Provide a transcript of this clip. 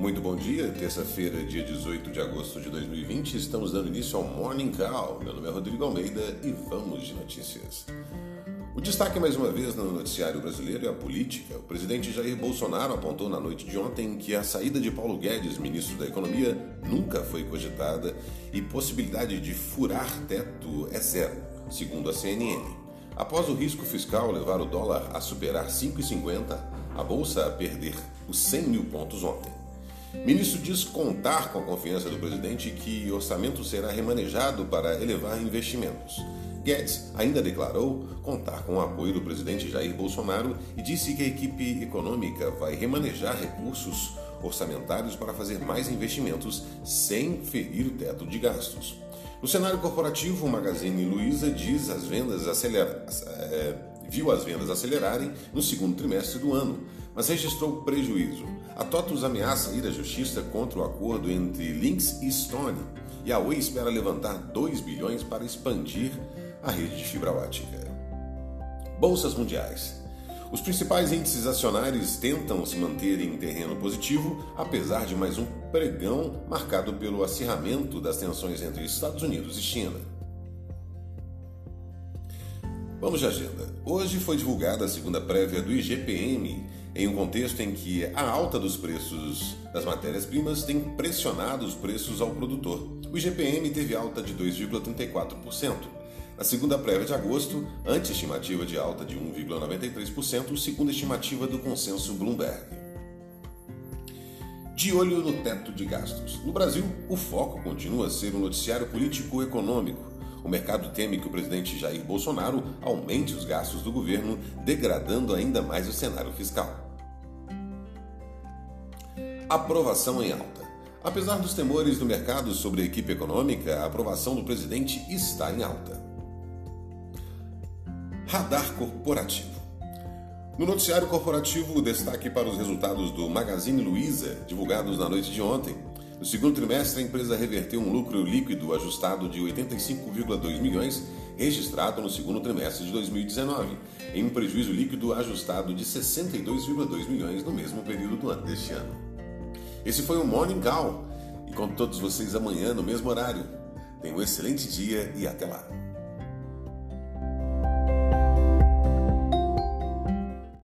Muito bom dia, terça-feira, dia 18 de agosto de 2020, estamos dando início ao Morning Call. Meu nome é Rodrigo Almeida e vamos de notícias. O destaque mais uma vez no noticiário brasileiro é a política. O presidente Jair Bolsonaro apontou na noite de ontem que a saída de Paulo Guedes, ministro da Economia, nunca foi cogitada e possibilidade de furar teto é zero, segundo a CNN. Após o risco fiscal levar o dólar a superar 5,50, a bolsa a perder os 100 mil pontos ontem. Ministro diz contar com a confiança do presidente que orçamento será remanejado para elevar investimentos. Guedes ainda declarou contar com o apoio do presidente Jair Bolsonaro e disse que a equipe econômica vai remanejar recursos orçamentários para fazer mais investimentos sem ferir o teto de gastos. No cenário corporativo, o Magazine Luiza diz as vendas é, viu as vendas acelerarem no segundo trimestre do ano, mas registrou prejuízo. A TOTUS ameaça ir à justiça contra o acordo entre Lynx e Stone e a Oi espera levantar 2 bilhões para expandir a rede de fibra ótica. Bolsas mundiais. Os principais índices acionários tentam se manter em terreno positivo, apesar de mais um pregão marcado pelo acirramento das tensões entre Estados Unidos e China. Vamos de agenda. Hoje foi divulgada a segunda prévia do IGPM, em um contexto em que a alta dos preços das matérias-primas tem pressionado os preços ao produtor. O IGPM teve alta de 2,34%. Na segunda prévia de agosto, ante estimativa de alta de 1,93%, segundo estimativa do consenso Bloomberg. De olho no teto de gastos. No Brasil, o foco continua a ser o noticiário político-econômico. O mercado teme que o presidente Jair Bolsonaro aumente os gastos do governo, degradando ainda mais o cenário fiscal. Aprovação em alta. Apesar dos temores do mercado sobre a equipe econômica, a aprovação do presidente está em alta. Radar Corporativo. No noticiário corporativo, destaque para os resultados do Magazine Luiza, divulgados na noite de ontem. No segundo trimestre, a empresa reverteu um lucro líquido ajustado de 85,2 milhões, registrado no segundo trimestre de 2019, em um prejuízo líquido ajustado de 62,2 milhões no mesmo período do ano deste ano. Esse foi o Morning Call e com todos vocês amanhã no mesmo horário. Tenha um excelente dia e até lá.